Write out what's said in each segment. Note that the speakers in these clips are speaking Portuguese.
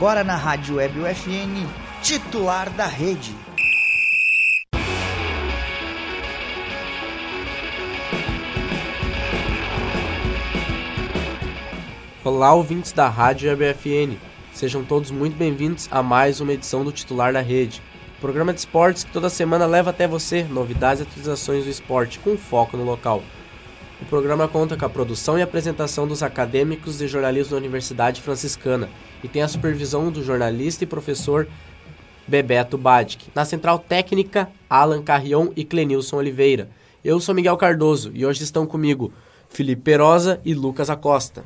agora na Rádio Web UFN, titular da rede. Olá, ouvintes da Rádio EBFN. Sejam todos muito bem-vindos a mais uma edição do Titular da Rede. Programa de esportes que toda semana leva até você novidades e atualizações do esporte com foco no local. O programa conta com a produção e apresentação dos acadêmicos de jornalismo da Universidade Franciscana e tem a supervisão do jornalista e professor Bebeto Badic. Na central técnica, Alan Carrion e Clenilson Oliveira. Eu sou Miguel Cardoso e hoje estão comigo Felipe Perosa e Lucas Acosta.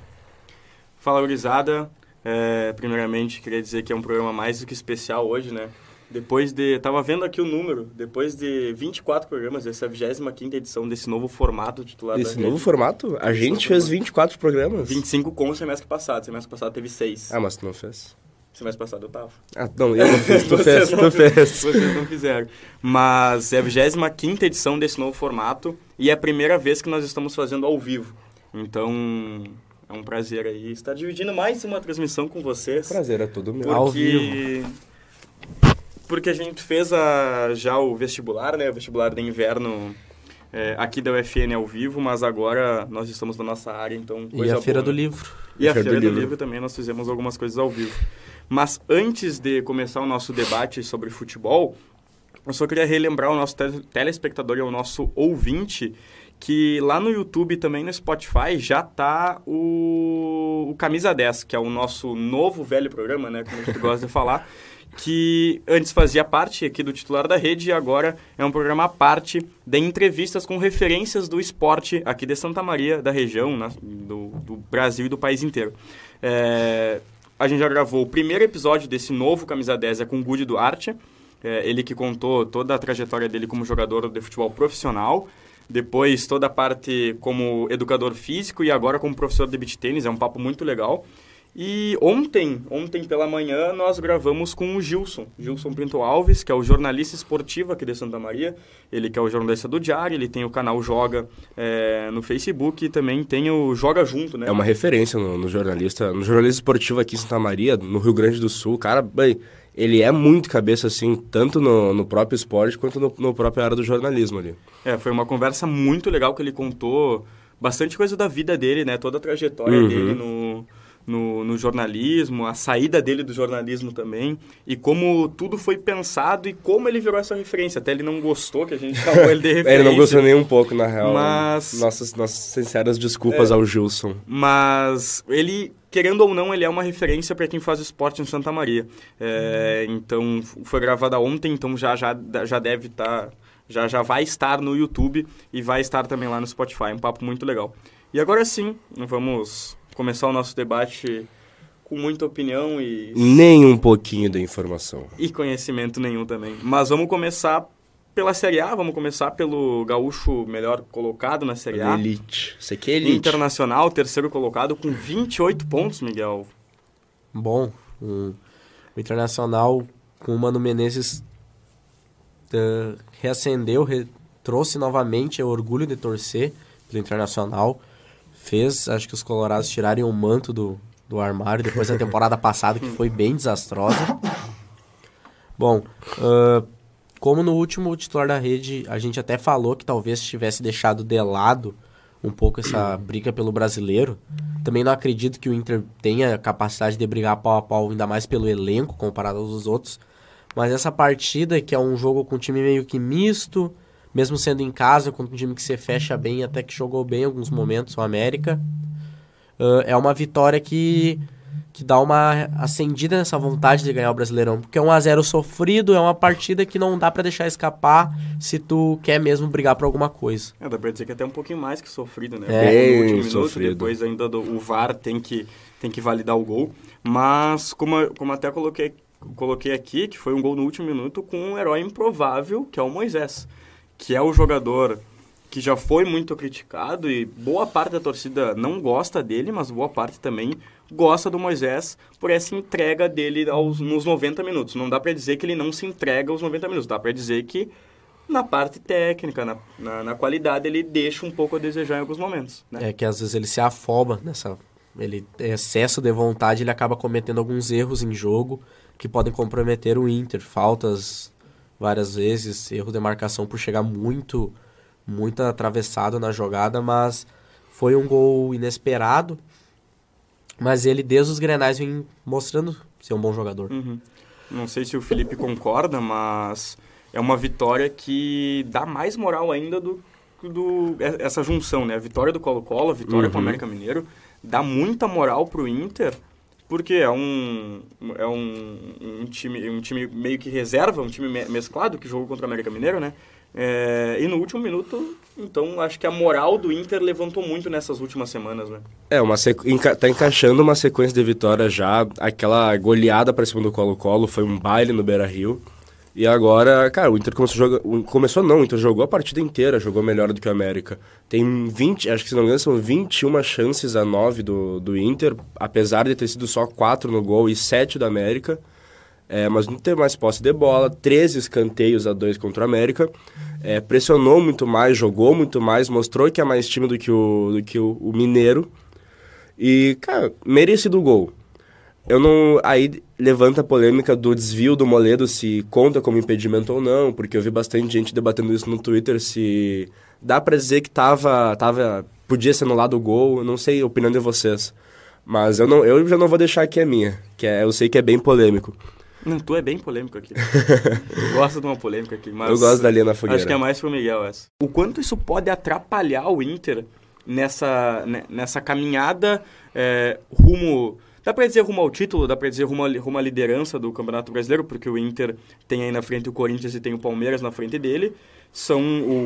Fala, gurizada. É, primeiramente, queria dizer que é um programa mais do que especial hoje, né? Depois de... Tava vendo aqui o número. Depois de 24 programas, essa é a 25ª edição desse novo formato titular Esse da novo formato? A gente fez 24 programas. 25 com o semestre passado. Semestre passado teve 6. Ah, mas tu não fez? Semestre passado eu tava. Ah, não, eu não fiz, tu fez, não tu fez. Vocês não fizeram. Mas é a 25ª edição desse novo formato e é a primeira vez que nós estamos fazendo ao vivo. Então, é um prazer aí estar dividindo mais uma transmissão com vocês. Prazer é todo meu. Porque... Ao vivo. Porque a gente fez a, já o vestibular, né? O vestibular de inverno é, aqui da UFN ao vivo, mas agora nós estamos na nossa área, então E a Feira boa, do né? Livro. E a Feira Feira do do, Livro. Livro. também nós fizemos algumas coisas ao vivo. Mas antes de começar o nosso debate sobre futebol, eu só queria relembrar o nosso tele- telespectador e o nosso ouvinte que lá no YouTube e também no Spotify já tá o, o Camisa 10, que é o nosso novo velho programa, né, como a gente gosta de falar, que antes fazia parte aqui do titular da rede e agora é um programa à parte de entrevistas com referências do esporte aqui de Santa Maria, da região, na- do, do Brasil e do país inteiro. É, a gente já gravou o primeiro episódio desse novo Camisa 10 é com o Gudi Duarte, é, ele que contou toda a trajetória dele como jogador de futebol profissional, depois toda a parte como educador físico e agora como professor de beach tênis, é um papo muito legal. E ontem, ontem pela manhã, nós gravamos com o Gilson, Gilson Pinto Alves, que é o jornalista esportivo aqui de Santa Maria, ele que é o jornalista do Diário, ele tem o canal Joga é, no Facebook e também tem o Joga Junto, né? É uma referência no, no jornalista, no jornalista esportivo aqui em Santa Maria, no Rio Grande do Sul. Cara, bem, ele é muito cabeça, assim, tanto no, no próprio esporte quanto no, no próprio área do jornalismo ali. É, foi uma conversa muito legal que ele contou bastante coisa da vida dele, né? Toda a trajetória Uhum. dele no, no, no jornalismo, a saída dele do jornalismo também, e como tudo foi pensado e como ele virou essa referência. Até ele não gostou que a gente chamou ele de referência. É, ele não gostou nem um pouco, na real. Mas- Nossas, nossas sinceras desculpas É. ao Gilson. Mas ele, querendo ou não, ele é uma referência para quem faz esporte em Santa Maria. É, então, foi gravada ontem, então já, já, já deve estar... já, já vai estar no YouTube e vai estar também lá no Spotify. Um papo muito legal. E agora sim, vamos começar o nosso debate com muita opinião e, Nem um pouquinho da informação. e conhecimento nenhum também. Mas vamos começar pela Série A, vamos começar pelo gaúcho melhor colocado na Série A. Elite. Isso aqui é elite. Internacional, terceiro colocado, com 28 pontos, Miguel. Bom, o, o Internacional com o Mano Menezes eh, reacendeu, re- trouxe novamente o orgulho de torcer pelo Internacional. Fez, acho que os colorados tirarem o manto do, do armário depois da temporada passada, que foi bem desastrosa. Bom, ah, como no último titular da rede, a gente até falou que talvez tivesse deixado de lado um pouco essa briga pelo brasileiro. Também não acredito que o Inter tenha capacidade de brigar pau a pau, ainda mais pelo elenco comparado aos outros. Mas essa partida, que é um jogo com um time meio que misto, mesmo sendo em casa, com um time que se fecha bem, até que jogou bem em alguns momentos, o América, ah, é uma vitória que, que dá uma acendida nessa vontade de ganhar o Brasileirão. Porque é um a 0 sofrido, é uma partida que não dá pra deixar escapar se tu quer mesmo brigar por alguma coisa. É, dá pra dizer que até um pouquinho mais que sofrido, né? É. Último Bem minuto, sofrido. depois ainda do, o VAR tem que, tem que validar o gol. Mas, como, como até coloquei, coloquei aqui, que foi um gol no último minuto com um herói improvável, que é o Moisés. Que é o jogador que já foi muito criticado e boa parte da torcida não gosta dele, mas boa parte também gosta do Moisés por essa entrega dele aos, nos 90 minutos. Não dá pra dizer que ele não se entrega aos 90 minutos, dá pra dizer que na parte técnica, na, na, na qualidade, ele deixa um pouco a desejar em alguns momentos. Né? É que às vezes ele se afoba nessa ele excesso de vontade, ele acaba cometendo alguns erros em jogo que podem comprometer o Inter, faltas várias vezes, erro de marcação por chegar muito muito atravessado na jogada, mas foi um gol inesperado. Mas ele desde os Grenais vem mostrando ser um bom jogador. Uhum. Não sei se o Felipe concorda, mas é uma vitória que dá mais moral ainda do do essa junção, né? A vitória do Colo-Colo, a vitória uhum. com o América Mineiro, dá muita moral pro Inter, porque é um é um, um time um time meio que reserva, um time mesclado que jogou contra o América Mineiro, né? É, e no último minuto, então, acho que a moral do Inter levantou muito nessas últimas semanas, né? É, uma sequ... Enca... tá encaixando uma sequência de vitórias já. Aquela goleada para cima do Colo-Colo foi um baile no Beira-Rio. E agora, cara, o Inter começou a jogar. Começou não, o Inter jogou a partida inteira, jogou melhor do que o América. Tem 20, acho que se não me engano, são 21 chances a 9 do, do Inter, apesar de ter sido só 4 no gol e 7 do América. É, mas não teve mais posse de bola, 13 escanteios a 2 contra o América. É, pressionou muito mais, jogou muito mais, mostrou que é mais time do que o, do que o, o Mineiro. E, cara, merecido o gol. Eu não. Aí levanta a polêmica do desvio do Moledo, se conta como impedimento ou não, porque eu vi bastante gente debatendo isso no Twitter, se dá para dizer que tava, tava. podia ser anulado o gol, eu não sei a opinião de vocês. Mas eu, não, eu já não vou deixar aqui a minha, que é, eu sei que é bem polêmico. Não, tu é bem polêmico aqui. tu gosta de uma polêmica aqui, mas... Eu gosto da linha na fogueira. Acho que é mais pro Miguel essa. O quanto isso pode atrapalhar o Inter nessa, nessa caminhada é, rumo Dá pra dizer rumo ao título, dá pra dizer rumo, rumo à liderança do Campeonato Brasileiro, porque o Inter tem aí na frente o Corinthians e tem o Palmeiras na frente dele. São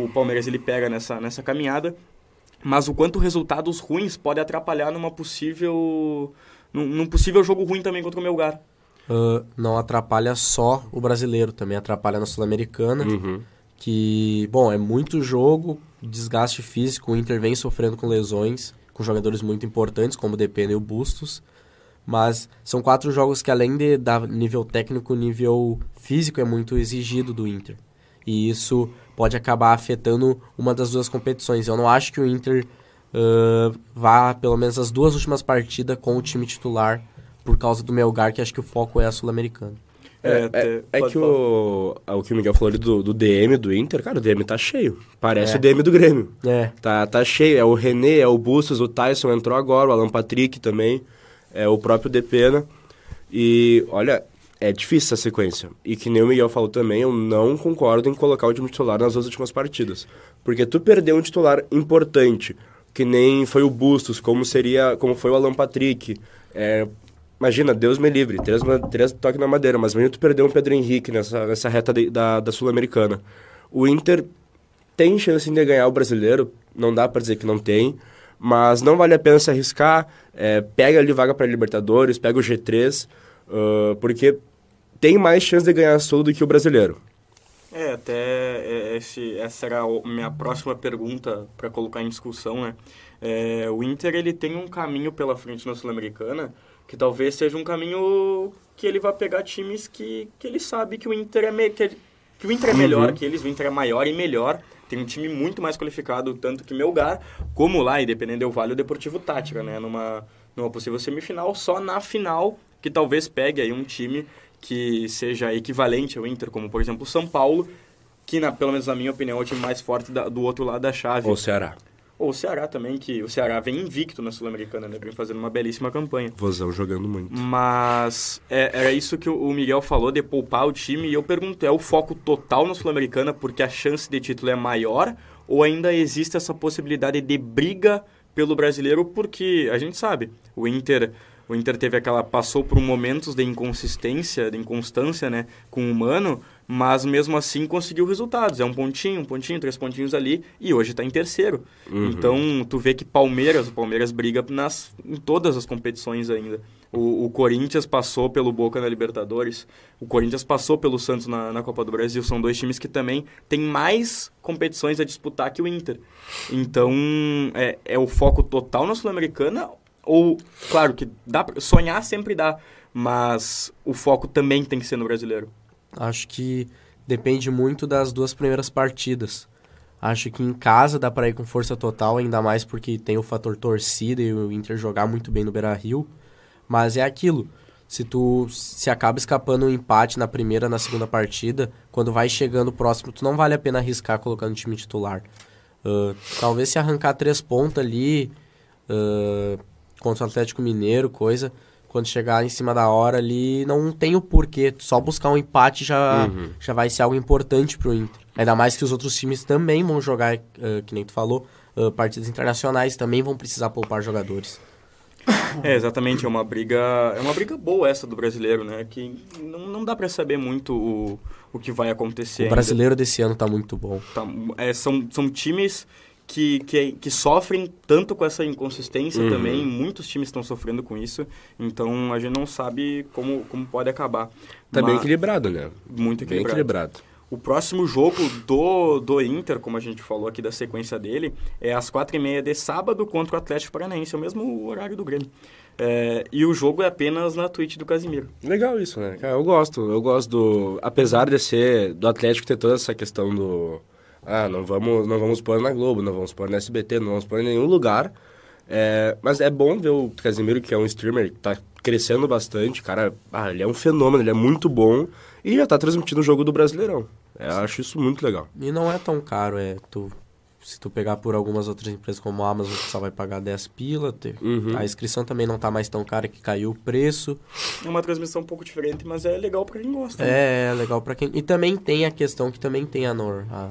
o Palmeiras ele pega nessa, nessa caminhada, mas o quanto resultados ruins pode atrapalhar numa possível num, num possível jogo ruim também contra o Melgar. Uh, não atrapalha só o brasileiro, também atrapalha na Sul-Americana. Uhum. Que, bom, é muito jogo, desgaste físico, o Inter vem sofrendo com lesões, com jogadores muito importantes, como o Depena e o Bustos. Mas são quatro jogos que, além de dar nível técnico, nível físico é muito exigido do Inter. E isso pode acabar afetando uma das duas competições. Eu não acho que o Inter uh, vá, pelo menos, as duas últimas partidas com o time titular por causa do Melgar, que acho que o foco é a Sul-Americana. É, é, é que o, o que o Miguel falou ali do, do DM do Inter, cara, o DM tá cheio. Parece é. o DM do Grêmio. É. Tá, tá cheio. É o René, é o Bustos, o Tyson entrou agora, o Alan Patrick também é o próprio Depena. E, olha, é difícil essa sequência. E que nem o Miguel falou também, eu não concordo em colocar o time titular nas duas últimas partidas. Porque tu perdeu um titular importante, que nem foi o Bustos, como seria, como foi o Alan Patrick. É, imagina, Deus me livre, três, três toques na madeira, mas imagina tu perdeu um Pedro Henrique nessa, nessa reta de, da, da Sul-Americana. O Inter tem chance de ganhar o brasileiro, não dá para dizer que não tem, mas não vale a pena se arriscar. É, pega ali vaga para Libertadores, pega o G3, uh, porque tem mais chance de ganhar Sul do que o brasileiro. É, até é, esse, essa era a minha próxima pergunta para colocar em discussão, né? É, o Inter ele tem um caminho pela frente na Sul-Americana que talvez seja um caminho que ele vai pegar times que, que ele sabe que o Inter é, me, que, que o Inter é melhor uhum. que eles, o Inter é maior e melhor tem um time muito mais qualificado, tanto que Melgar, como lá, independente do Vale, o Deportivo Tática, né? Numa, numa possível semifinal, só na final que talvez pegue aí um time que seja equivalente ao Inter, como por exemplo o São Paulo, que na, pelo menos na minha opinião é o time mais forte da, do outro lado da chave. Ou Ceará. Ou o Ceará também, que o Ceará vem invicto na Sul-Americana, né? Vem fazendo uma belíssima campanha. Vozão jogando muito. Mas é, era isso que o Miguel falou, de poupar o time. E eu pergunto, é o foco total na Sul-Americana porque a chance de título é maior? Ou ainda existe essa possibilidade de briga pelo brasileiro? Porque a gente sabe, o Inter... O Inter teve aquela... Passou por momentos de inconsistência, de inconstância, né? Com o Mano mas mesmo assim conseguiu resultados. É um pontinho, um pontinho, três pontinhos ali, e hoje está em terceiro. Uhum. Então, tu vê que Palmeiras, o Palmeiras briga nas, em todas as competições ainda. O, o, Corinthians passou pelo Boca na Libertadores, o Corinthians passou pelo Santos na, na Copa do Brasil. São dois times que também têm mais competições a disputar que o Inter. Então, é, é o foco total na Sul-Americana, ou, claro, que dá sonhar sempre dá, mas o foco também tem que ser no brasileiro. Acho que depende muito das duas primeiras partidas. Acho que em casa dá para ir com força total, ainda mais porque tem o fator torcida e o Inter jogar muito bem no Beira-Rio. Mas é aquilo, se tu se acaba escapando um empate na primeira, na segunda partida, quando vai chegando próximo, tu não vale a pena arriscar colocando o time titular. Uh, talvez se arrancar três pontos ali uh, contra o Atlético Mineiro, coisa, quando chegar em cima da hora ali, não tem o porquê. Só buscar um empate já, Uhum. já vai ser algo importante pro Inter. Ainda mais que os outros times também vão jogar, uh, que nem tu falou, uh, partidas internacionais, também vão precisar poupar jogadores. É, exatamente, é uma briga, é uma briga boa essa do brasileiro, né? Que não, não dá pra saber muito o, o que vai acontecer. O ainda. brasileiro desse ano tá muito bom. Tá, é, são, são times que, que, que sofrem tanto com essa inconsistência Uhum. também. Muitos times estão sofrendo com isso. Então a gente não sabe como, como pode acabar. Tá bem Mas- equilibrado, né? Muito Bem equilibrado. equilibrado. O próximo jogo do, do Inter, como a gente falou aqui da sequência dele, é às quatro e meia de sábado contra o Atlético Paranaense, é o mesmo horário do Grêmio. É, e o jogo é apenas na Twitch do Casimiro. Legal isso, né? Cara, eu gosto. Eu gosto do. Apesar de ser. Do Atlético ter toda essa questão do. Ah, não vamos, não vamos pôr na Globo, não vamos pôr na SBT, não vamos pôr em nenhum lugar. É, mas é bom ver o Casimiro, que é um streamer que tá crescendo bastante. Cara, ah, ele é um fenômeno, ele é muito bom. E já tá transmitindo o jogo do Brasileirão. É, eu acho isso muito legal. E não é tão caro, é tu se tu pegar por algumas outras empresas como a Amazon, tu só vai pagar 10 pila. te- Uhum. A inscrição também não tá mais tão cara que caiu o preço. É uma transmissão um pouco diferente, mas é legal pra quem gosta. né? É, legal pra quem. E também tem a questão que também tem a Nor. a-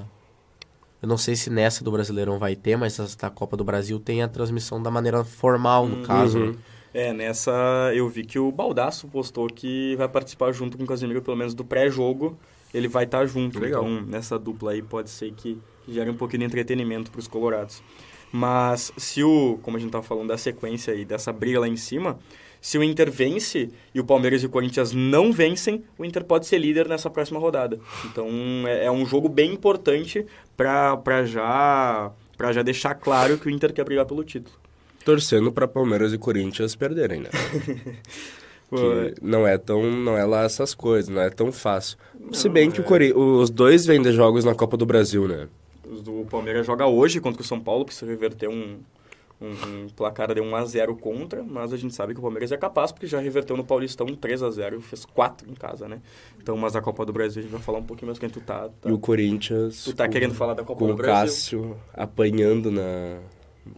Eu não sei se nessa do Brasileirão vai ter, mas essa da Copa do Brasil tem a transmissão da maneira formal, no caso. Uhum. né? É, nessa eu vi que o Baldaço postou que vai participar junto com o Casemiro, pelo menos do pré-jogo, ele vai estar junto. Legal. Então, nessa dupla aí pode ser que gere um pouquinho de entretenimento para os colorados. Mas se o, como a gente estava falando da sequência aí, dessa briga lá em cima, se o Inter vence e o Palmeiras e o Corinthians não vencem, o Inter pode ser líder nessa próxima rodada. Então, é, é um jogo bem importante para já, pra já deixar claro que o Inter quer brigar pelo título. Torcendo pra Palmeiras e Corinthians perderem, né? Que não é tão não é lá essas coisas, não é tão fácil. Se bem que o Cori os dois vêm de jogos na Copa do Brasil, né? O Palmeiras joga hoje contra o São Paulo, precisa reverter um, um, um placar de 1x0 contra, mas a gente sabe que o Palmeiras é capaz, porque já reverteu no Paulistão um 3x0 e fez 4 em casa, né? Então, mas a Copa do Brasil a gente vai falar um pouquinho mais quem tu tá. tá- E o Corinthians Tu tá com, querendo falar da Copa com do o Brasil? Cássio apanhando na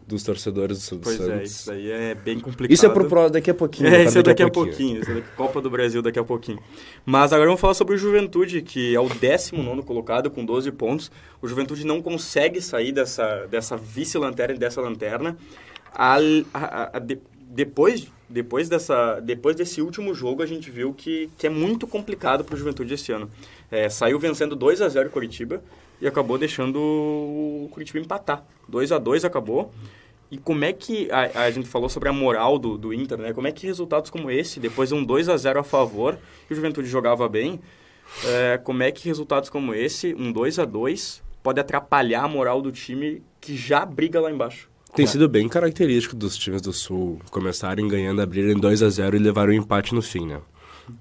dos torcedores do Sul do Pois é, Santos. isso aí é bem complicado. Isso é pro pro daqui a pouquinho. É, tá? isso é daqui a pouquinho. Isso é daqui, Copa do Brasil daqui a pouquinho. Mas agora vamos falar sobre o Juventude, que é o 19 colocado com 12 pontos. O Juventude não consegue sair dessa, dessa vice-lanterna e dessa lanterna. A- a- a- de- depois, depois, dessa, depois desse último jogo, a gente viu que, que é muito complicado para o Juventude esse ano. É, saiu vencendo 2 a 0 Curitiba e acabou deixando o Curitiba empatar. 2 a 2 acabou. E como é que a, a gente falou sobre a moral do, do Inter, né? Como é que resultados como esse, depois de um 2 a 0 a favor, e o Juventude jogava bem, é, como é que resultados como esse, um 2 a 2 pode atrapalhar a moral do time que já briga lá embaixo? Tem sido bem característico dos times do Sul começarem ganhando, abrirem 2 a 0 e levarem o empate no fim, né?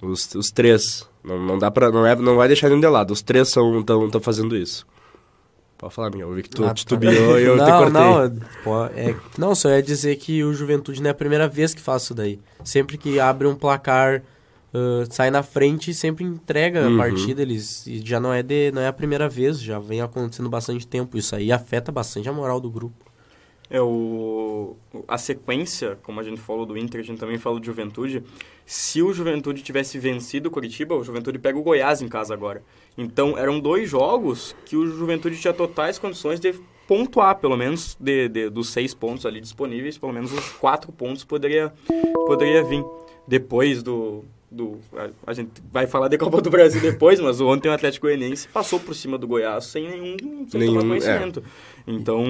Os, os três. Não, não dá pra. Não, é, não vai deixar nenhum de lado. Os três estão fazendo isso. Pode falar, Miguel. Eu vi que tu Ah, tá. titubeou e eu te não, cortei. não, pô, é, não, só ia dizer que o Juventude não é a primeira vez que faz isso daí. Sempre que abre um placar, ah, sai na frente e sempre entrega Uhum. a partida. Eles, e já não é, de, não é a primeira vez, já vem acontecendo bastante tempo. Isso aí afeta bastante a moral do grupo. É o a sequência, como a gente falou do Inter, a gente também falou de Juventude. Se o Juventude tivesse vencido o Curitiba, o Juventude pega o Goiás em casa agora. Então, eram dois jogos que o Juventude tinha totais condições de pontuar, pelo menos de, de- dos seis pontos ali disponíveis, pelo menos uns quatro pontos poderia, poderia vir. Depois do, do a, a gente vai falar de Copa do Brasil depois, mas ontem o Atlético Goianiense passou por cima do Goiás sem nenhum, sem Nenhum, é. conhecimento. Então,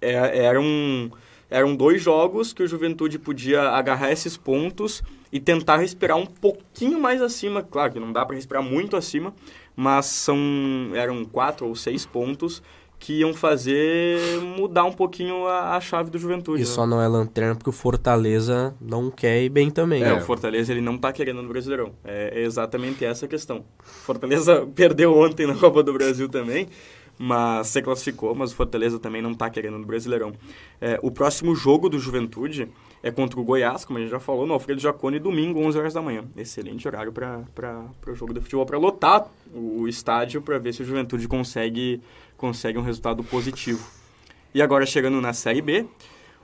é, eram, eram dois jogos que o Juventude podia agarrar esses pontos e tentar respirar um pouquinho mais acima. Claro que não dá para respirar muito acima, mas são, eram quatro ou seis pontos que iam fazer mudar um pouquinho a, a chave do Juventude. E né? só não é lanterna porque o Fortaleza não quer ir bem também. É, né? o Fortaleza ele não tá querendo no Brasileirão. É exatamente essa a questão. Fortaleza perdeu ontem na Copa do Brasil também, mas se classificou, mas o Fortaleza também não está querendo no Brasileirão. É, o próximo jogo do Juventude é contra o Goiás, como a gente já falou, no Alfredo Jaconi, domingo, 11 horas da manhã. Excelente horário para o jogo de futebol, para lotar o, o estádio, para ver se o Juventude consegue, consegue um resultado positivo. E agora chegando na Série B,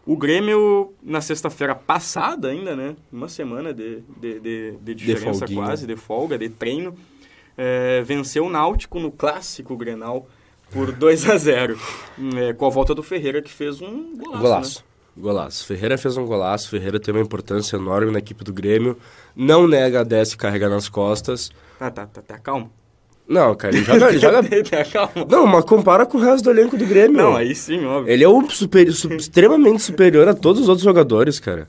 o Grêmio, na sexta-feira passada ainda, né? Uma semana de, de, de, de diferença de quase, de folga, de treino, é, venceu o Náutico no clássico Grenal por 2 a 0 é, com a volta do Ferreira, que fez um golaço. Golaço. Né? Golaço. Ferreira fez um golaço, Ferreira tem uma importância enorme na equipe do Grêmio. Não nega a 10 carregar nas costas. Ah, tá, tá, tá, calma. Não, cara, ele joga. Ele joga... calma. Não, mas compara com o resto do elenco do Grêmio. Não, aí sim, óbvio. Ele é o super, extremamente superior a todos os outros jogadores, cara.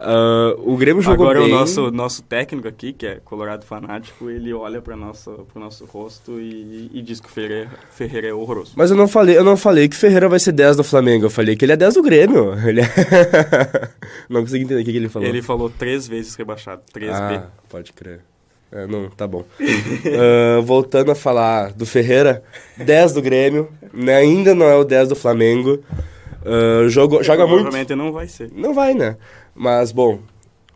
Uh, o Grêmio jogou Agora bem. o nosso, nosso técnico aqui, que é colorado fanático, ele olha para nosso pro nosso rosto e, e diz que o Ferreira, Ferreira é horroroso. Mas eu não falei, eu não falei que Ferreira vai ser 10 do Flamengo, eu falei que ele é 10 do Grêmio. Ele é... não consegui entender o que, que ele falou. Ele falou três vezes rebaixado, 3B. Ah, pode crer. É, não, tá bom. uh, voltando a falar do Ferreira, 10 do Grêmio, né? ainda não é o 10 do Flamengo. Uh, jogo, joga muito. Provavelmente não vai ser. Não vai, né? Mas, bom,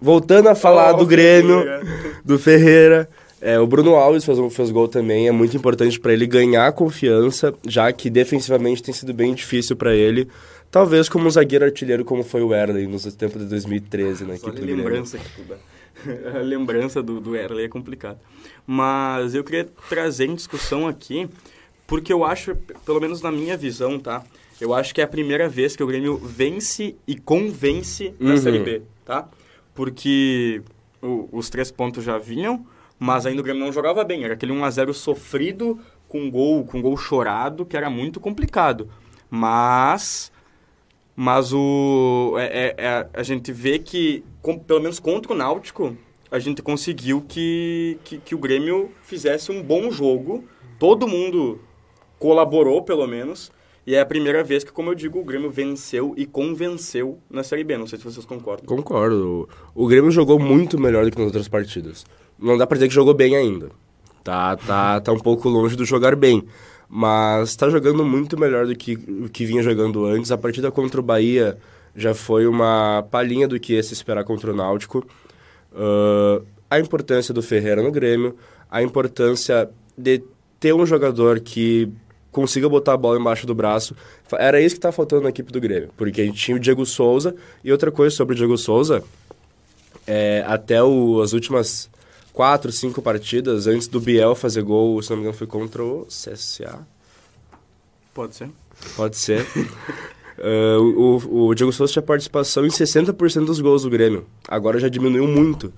voltando a falar oh, do Grêmio, Ferreira. do Ferreira, é, o Bruno Alves fez, fez gol também, é muito importante para ele ganhar confiança, já que defensivamente tem sido bem difícil para ele. Talvez como um zagueiro artilheiro como foi o Erley nos tempos de 2013 na equipe do Grêmio. lembrança tu dá. A lembrança do, do Erley é complicado. Mas eu queria trazer em discussão aqui, porque eu acho, pelo menos na minha visão, tá? Eu acho que é a primeira vez que o Grêmio vence e convence na uhum. Série B, tá? Porque o, os três pontos já vinham, mas ainda o Grêmio não jogava bem. Era aquele 1x0 sofrido com gol, com gol chorado, que era muito complicado. Mas mas o é, é, é, a gente vê que, com, pelo menos contra o Náutico, a gente conseguiu que, que, que, o Grêmio fizesse um bom jogo. Todo mundo colaborou, pelo menos. E é a primeira vez que, como eu digo, o Grêmio venceu e convenceu na Série B. Não sei se vocês concordam. Concordo. O Grêmio jogou muito melhor do que nas outras partidas. Não dá pra dizer que jogou bem ainda. Tá, tá, tá um pouco longe do jogar bem. Mas está jogando muito melhor do que que vinha jogando antes. A partida contra o Bahia já foi uma palhinha do que ia se esperar contra o Náutico. Uh, a importância do Ferreira no Grêmio, a importância de ter um jogador que consiga botar a bola embaixo do braço. Era isso que estava faltando na equipe do Grêmio, porque a gente tinha o Diego Souza. E outra coisa sobre o Diego Souza, é, até o, as últimas quatro, cinco partidas, antes do Biel fazer gol, se não me engano, foi contra o CSA. Pode ser. Pode ser. uh, o, o Diego Souza tinha participação em 60% dos gols do Grêmio. Agora já diminuiu muito.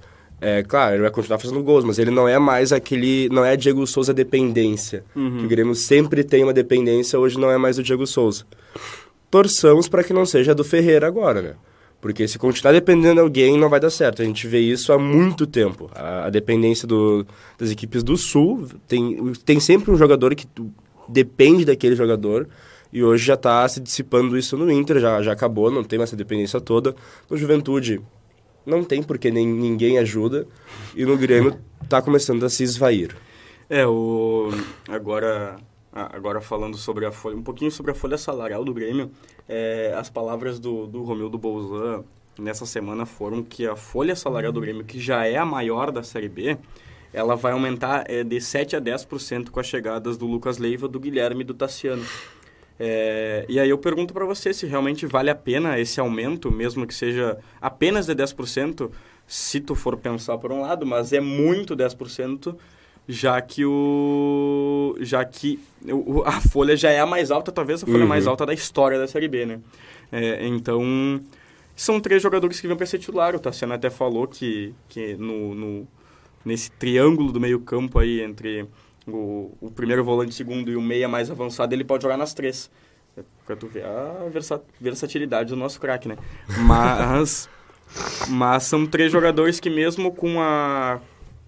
É, claro, ele vai continuar fazendo gols, mas ele não é mais aquele. Não é Diego Souza dependência. Uhum. Que o Grêmio sempre tem uma dependência, hoje não é mais o Diego Souza. Torçamos para que não seja do Ferreira agora, né? Porque se continuar dependendo de alguém, não vai dar certo. A gente vê isso há muito tempo. A, a dependência do, das equipes do Sul tem, tem sempre um jogador que depende daquele jogador. E hoje já está se dissipando isso no Inter, já, já acabou, não tem mais essa dependência toda. No Juventude, não tem porque nem, ninguém ajuda. E no Grêmio está começando a se esvair. É, o... agora, agora falando sobre a folha, um pouquinho sobre a folha salarial do Grêmio, é, as palavras do, do Romildo Bolzan nessa semana foram que a folha salarial do Grêmio, que já é a maior da Série B, ela vai aumentar é, de 7 a 10% com as chegadas do Lucas Leiva, do Guilherme e do Tassiano. É, e aí eu pergunto para você se realmente vale a pena esse aumento, mesmo que seja apenas de 10%, se tu for pensar por um lado, mas é muito 10%, já que o já que o, a folha já é a mais alta, talvez a folha uhum. mais alta da história da Série B, né? É, então, são três jogadores que vêm para ser titular. O Tassiano até falou que, que no, no, nesse triângulo do meio campo aí entre o, o primeiro volante, segundo e o meia mais avançado, ele pode jogar nas três. É pra tu ver a versa, versatilidade do nosso craque, né? Mas, mas são três jogadores que mesmo com, a,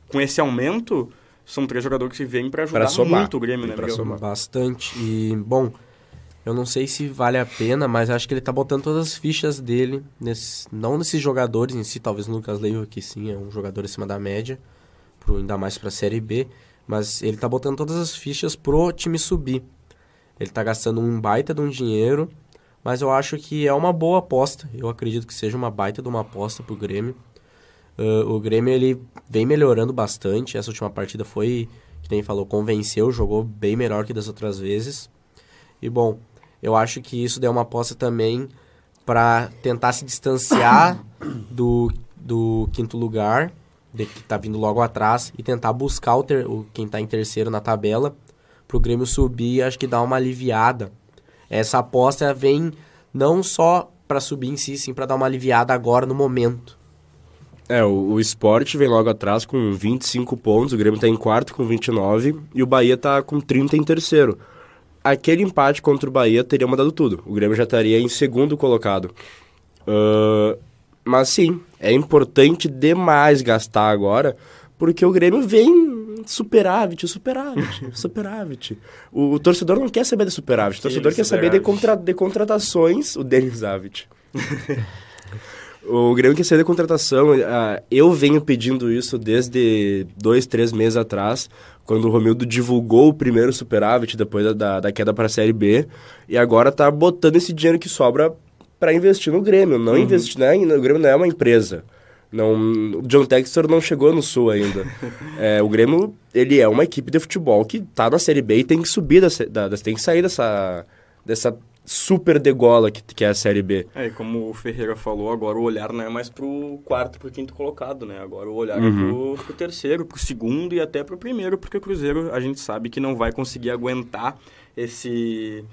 com esse aumento, são três jogadores que vêm para ajudar pra muito o Grêmio, né, pra somar. Bastante. E, bom, eu não sei se vale a pena, mas acho que ele tá botando todas as fichas dele, nesse, não nesses jogadores em si, talvez no Lucas Leiva, que sim, é um jogador acima da média, pro, ainda mais pra Série B, mas ele tá botando todas as fichas pro time subir. Ele tá gastando um baita de um dinheiro, mas eu acho que é uma boa aposta. Eu acredito que seja uma baita de uma aposta pro Grêmio. Uh, o Grêmio ele vem melhorando bastante. Essa última partida foi, que nem falou, convenceu, jogou bem melhor que das outras vezes. E bom, eu acho que isso deu uma aposta também para tentar se distanciar do, do quinto lugar, que está vindo logo atrás, e tentar buscar o, ter, o quem está em terceiro na tabela, para o Grêmio subir acho que dá uma aliviada. Essa aposta vem não só para subir em si, sim para dar uma aliviada agora no momento. É, o, o vem logo atrás com 25 pontos, o Grêmio está em quarto com 29 e o Bahia está com 30 em terceiro. Aquele empate contra o Bahia teria mandado tudo. O Grêmio já estaria em segundo colocado. Uh, mas sim, é importante demais gastar agora, porque o Grêmio vem superávit, superávit, superávit. O, o, torcedor não quer saber de superávit, o torcedor quer saber de, contra, de contratações, o Denis Avit. O Grêmio quer sair da contratação. Uh, eu venho pedindo isso desde dois, três meses atrás, quando o Romildo divulgou o primeiro superávit depois da, da, da queda para a Série B. E agora tá botando esse dinheiro que sobra para investir no Grêmio. Não uhum. investir, né? O Grêmio não é uma empresa. Não, o John Textor não chegou no Sul ainda. é, o Grêmio, ele é uma equipe de futebol que tá na Série B e tem que subir, da, da, tem que sair dessa, dessa super degola que, que é a Série B. É, e como o Ferreira falou, agora o olhar não é mais pro quarto, pro quinto colocado, né? Agora o olhar uhum. é pro, pro terceiro, pro segundo e até pro primeiro, porque o Cruzeiro a gente sabe que não vai conseguir aguentar esse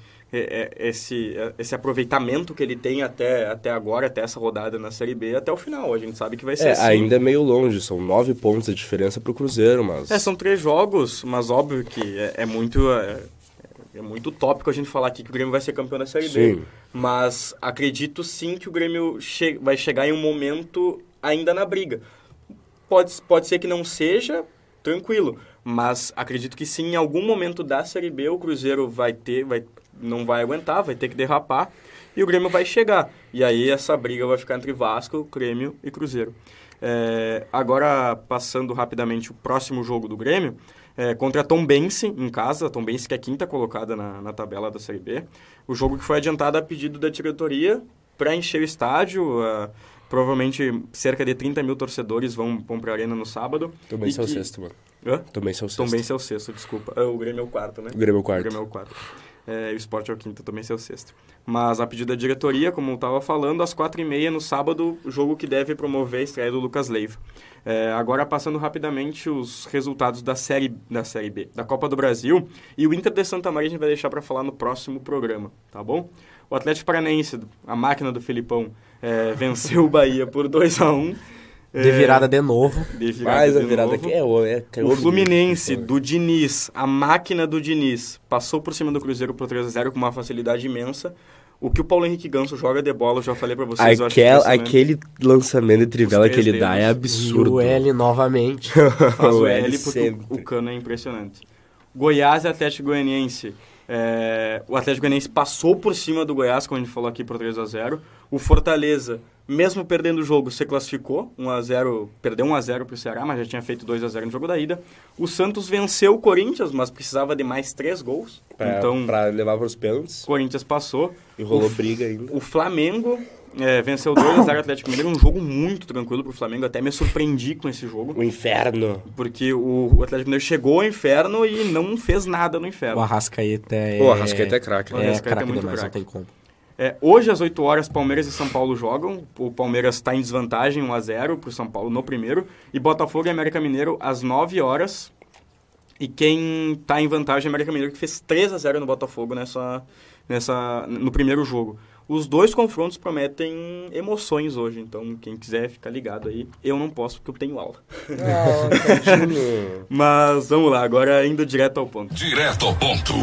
esse, esse aproveitamento que ele tem até, até agora, até essa rodada na Série B, até o final. A gente sabe que vai ser é, assim. ainda é meio longe, são nove pontos de diferença para o Cruzeiro, mas... É, são três jogos, mas óbvio que é, é muito... É, é muito tópico a gente falar aqui que o Grêmio vai ser campeão da Série sim. B. Mas acredito sim que o Grêmio che vai chegar em um momento ainda na briga. Pode, pode ser que não seja, tranquilo. Mas acredito que sim, em algum momento da Série B o Cruzeiro vai ter, vai, não vai aguentar, vai ter que derrapar e o Grêmio vai chegar. E aí essa briga vai ficar entre Vasco, Grêmio e Cruzeiro. É, agora, passando rapidamente o próximo jogo do Grêmio, é, contra a Tombense, em casa, a Tombense que é a quinta colocada na, na tabela da Série B. O jogo que foi adiantado a pedido da diretoria para encher o estádio. Uh, provavelmente cerca de 30 mil torcedores vão, vão para a arena no sábado. Tombense é o sexto, mano. Hã? Tombense é o sexto. Tombense é o sexto, desculpa. Ah, o Grêmio é o quarto, né? O Grêmio é o quarto. O Grêmio é o quarto. É, o esporte é o quinto, também é o sexto. Mas a pedido da diretoria, como eu estava falando, às quatro e meia no sábado, o jogo que deve promover a estreia do Lucas Leiva. É, agora passando rapidamente os resultados da série, da série B, da Copa do Brasil. E o Inter de Santa Maria a gente vai deixar para falar no próximo programa, tá bom? O Atlético Paranaense, a máquina do Filipão, é, venceu o Bahia por 2 a 1 um. De virada de novo. De virada Mais de a virada novo. aqui é o. É, o Fluminense, do Diniz, a máquina do Diniz, passou por cima do Cruzeiro por 3x0 com uma facilidade imensa. O que o Paulo Henrique Ganso joga de bola, eu já falei pra vocês. Aquel, aquele lançamento de trivela que ele dedos. dá é absurdo. E o L novamente. Faz o L porque sempre. o cano é impressionante. Goiás e Atlético Goianiense. É, o Atlético Goianiense passou por cima do Goiás, como a gente falou aqui, por 3 a 0 O Fortaleza mesmo perdendo o jogo, se classificou, 1 a 0 perdeu 1 a 0 para o Ceará, mas já tinha feito 2 a 0 no jogo da ida. O Santos venceu o Corinthians, mas precisava de mais três gols. Pra, então, para levar para os pênaltis. O Corinthians passou. E rolou o, briga ainda. O Flamengo é, venceu 2 a 0 Atlético Mineiro, um jogo muito tranquilo para o Flamengo, até me surpreendi com esse jogo. O inferno. Porque o, o Atlético Mineiro chegou ao inferno e não fez nada no inferno. O Arrascaeta é... O Arrascaeta é craque. Né? O É, Arrascaeta é craque muito demais, craque. não tem como. É, hoje, às 8 horas, Palmeiras e São Paulo jogam. O Palmeiras está em desvantagem, 1x0 para o São Paulo no primeiro. E Botafogo e América Mineiro às 9 horas. E quem está em vantagem é o América Mineiro, que fez 3 a 0 no Botafogo nessa, nessa, no primeiro jogo. Os dois confrontos prometem emoções hoje, então quem quiser ficar ligado aí. Eu não posso porque eu tenho aula. Ah, Mas vamos lá, agora indo direto ao ponto. Direto ao ponto.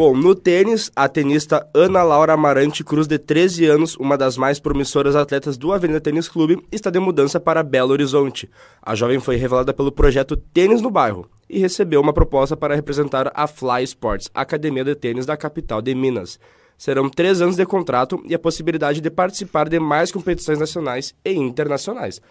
Bom, no tênis, a tenista Ana Laura Amarante Cruz, de 13 anos, uma das mais promissoras atletas do Avenida Tênis Clube, está de mudança para Belo Horizonte. A jovem foi revelada pelo projeto Tênis no Bairro e recebeu uma proposta para representar a Fly Sports, academia de tênis da capital de Minas. Serão três anos de contrato e a possibilidade de participar de mais competições nacionais e internacionais.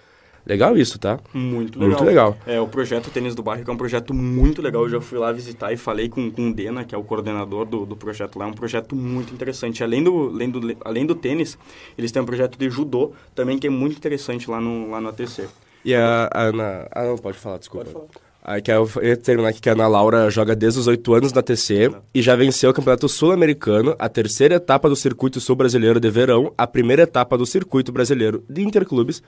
Legal isso, tá? Muito legal. Muito legal. É, o projeto Tênis do Bairro que é um projeto muito legal. Eu já fui lá visitar e falei com, com o Dena, que é o coordenador do, do projeto lá. É um projeto muito interessante. Além do, além, do, além do tênis, eles têm um projeto de judô também que é muito interessante lá no, lá no ATC. E a Ana... Ah, não, pode falar, desculpa. Pode falar. Aí que eu ia terminar aqui que a Ana Laura joga desde os 8 anos na TC e já venceu o Campeonato Sul-Americano, a terceira etapa do Circuito Sul Brasileiro de Verão, a primeira etapa do Circuito Brasileiro de Interclubes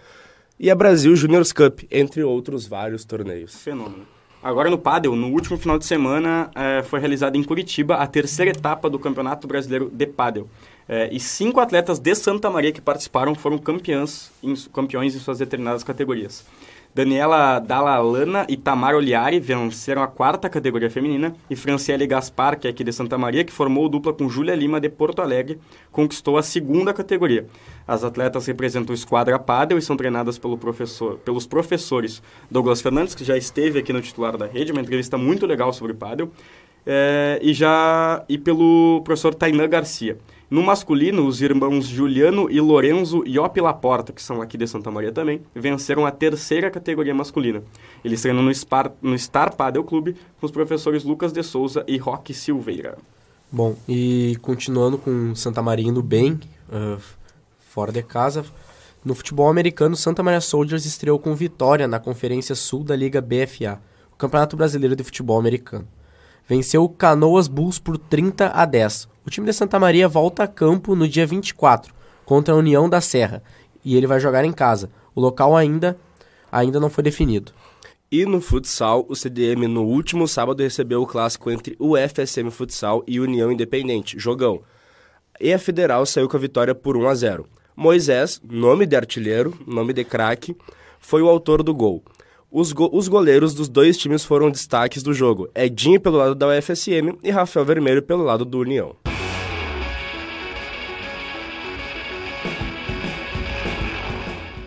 e a Brasil Juniors Cup, entre outros vários torneios. Fenômeno. Agora no Padel, no último final de semana, é, foi realizada em Curitiba a terceira etapa do Campeonato Brasileiro de Padel. É, e cinco atletas de Santa Maria que participaram foram campeãs em, campeões em suas determinadas categorias. Daniela Dalalana e Tamara Oliari venceram a quarta categoria feminina e Franciele Gaspar, que é aqui de Santa Maria, que formou dupla com Júlia Lima de Porto Alegre, conquistou a segunda categoria. As atletas representam o Esquadra Padel e são treinadas pelo professor, pelos professores Douglas Fernandes, que já esteve aqui no titular da rede, uma entrevista muito legal sobre Padel, é, e, já, e pelo professor Tainan Garcia. No masculino, os irmãos Juliano e Lorenzo Iop Laporta, que são aqui de Santa Maria também, venceram a terceira categoria masculina. Eles treinam no, Spar, no Star Padel Clube com os professores Lucas de Souza e Roque Silveira. Bom, e continuando com Santa Maria indo bem, uh, fora de casa, no futebol americano, Santa Maria Soldiers estreou com vitória na Conferência Sul da Liga BFA, o Campeonato Brasileiro de Futebol Americano. Venceu o Canoas Bulls por 30 a 10. O time de Santa Maria volta a campo no dia 24 contra a União da Serra e ele vai jogar em casa. O local ainda ainda não foi definido. E no futsal, o CDM no último sábado recebeu o clássico entre o FSM Futsal e União Independente, jogão. E a Federal saiu com a vitória por 1 a 0. Moisés, nome de artilheiro, nome de craque, foi o autor do gol. Os, go os goleiros dos dois times foram destaques do jogo: Edinho pelo lado da UFSM e Rafael Vermelho pelo lado do União.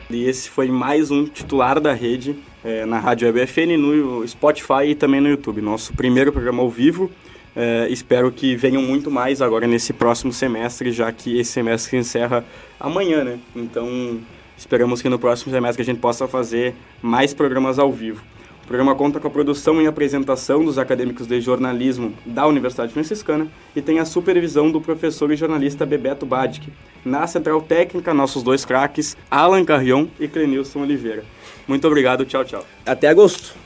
E esse foi mais um titular da rede é, na Rádio WebFN, no Spotify e também no YouTube. Nosso primeiro programa ao vivo. É, espero que venham muito mais agora nesse próximo semestre, já que esse semestre encerra amanhã, né? Então, esperamos que no próximo semestre a gente possa fazer mais programas ao vivo. O programa conta com a produção e apresentação dos acadêmicos de jornalismo da Universidade Franciscana e tem a supervisão do professor e jornalista Bebeto Badic. Na central técnica, nossos dois craques, Alan Carrion e Clenilson Oliveira. Muito obrigado, tchau, tchau. Até agosto.